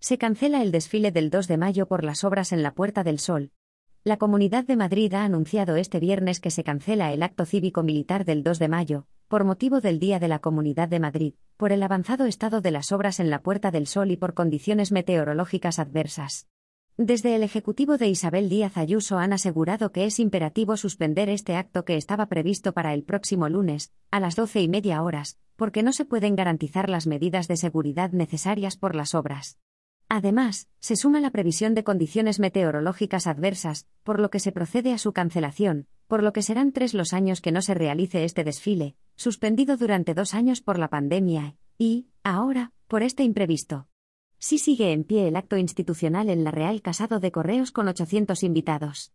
Se cancela el desfile del 2 de mayo por las obras en la Puerta del Sol. La Comunidad de Madrid ha anunciado este viernes que se cancela el acto cívico-militar del 2 de mayo, por motivo del Día de la Comunidad de Madrid, por el avanzado estado de las obras en la Puerta del Sol y por condiciones meteorológicas adversas. Desde el Ejecutivo de Isabel Díaz Ayuso han asegurado que es imperativo suspender este acto que estaba previsto para el próximo lunes, a las doce y media horas, porque no se pueden garantizar las medidas de seguridad necesarias por las obras. Además, se suma la previsión de condiciones meteorológicas adversas, por lo que se procede a su cancelación, por lo que serán tres los años que no se realice este desfile, suspendido durante dos años por la pandemia, y, ahora, por este imprevisto. Sí sigue en pie el acto institucional en la Real Casado de Correos con 800 invitados.